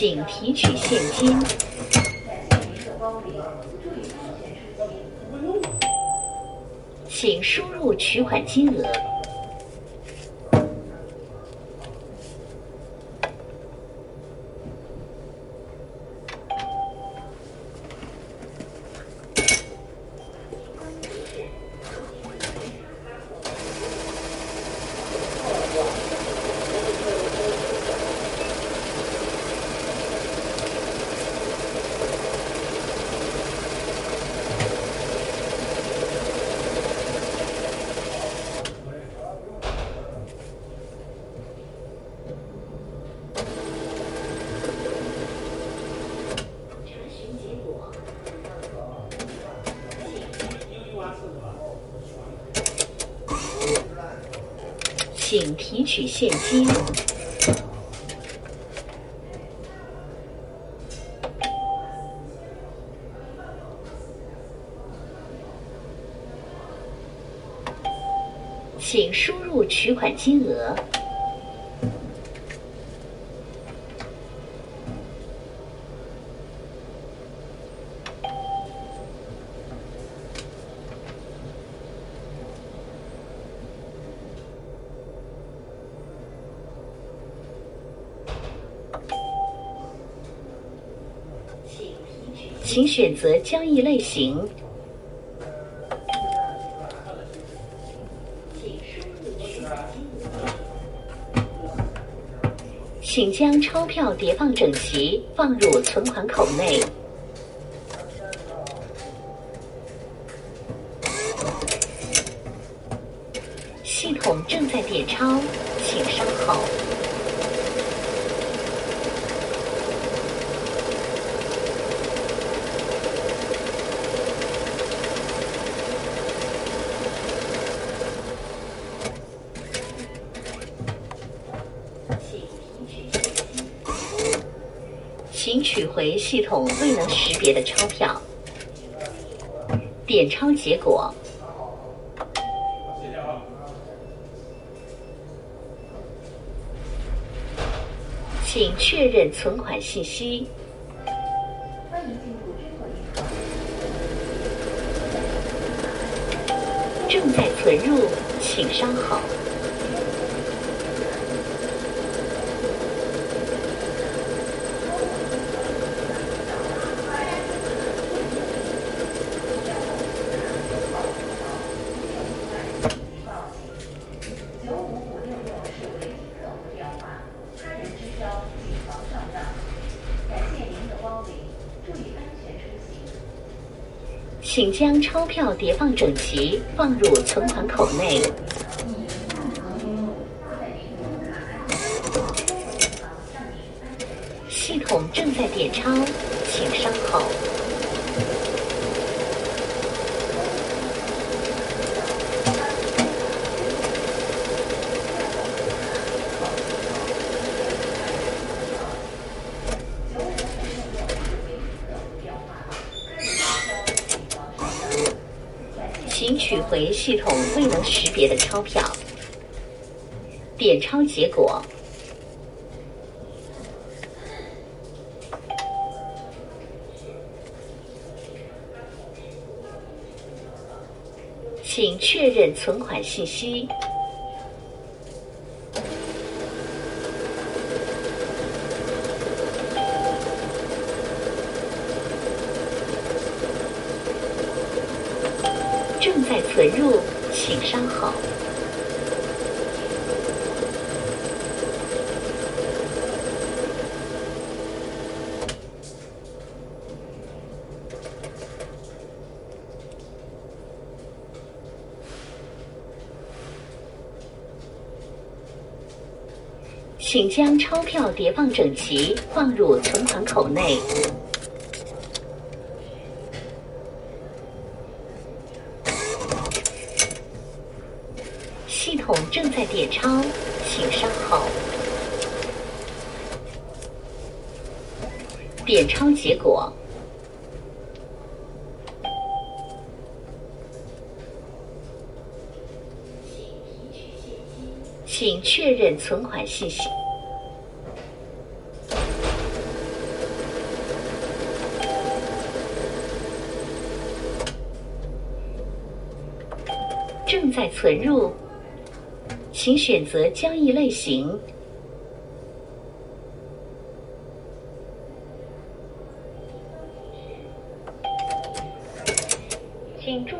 请提取现金。请输入取款金额。请提取现金。请输入取款金额。请选择交易类型。请将钞票叠放整齐，放入存款口内。系统正在点钞，请稍后。请取回系统未能识别的钞票。点钞结果。请确认存款信息欢迎进入支付。正在存入，请稍后。请将钞票叠放整齐，放入存款口内。系统正在点钞，请稍后。请取回系统未能识别的钞票。点钞结果。请确认存款信息。正在存入，请稍后。请将钞票叠放整齐，放入存款口内。系统正在点钞请稍后点钞结果。请确认存款信息。正在存入请选择交易类型。请注。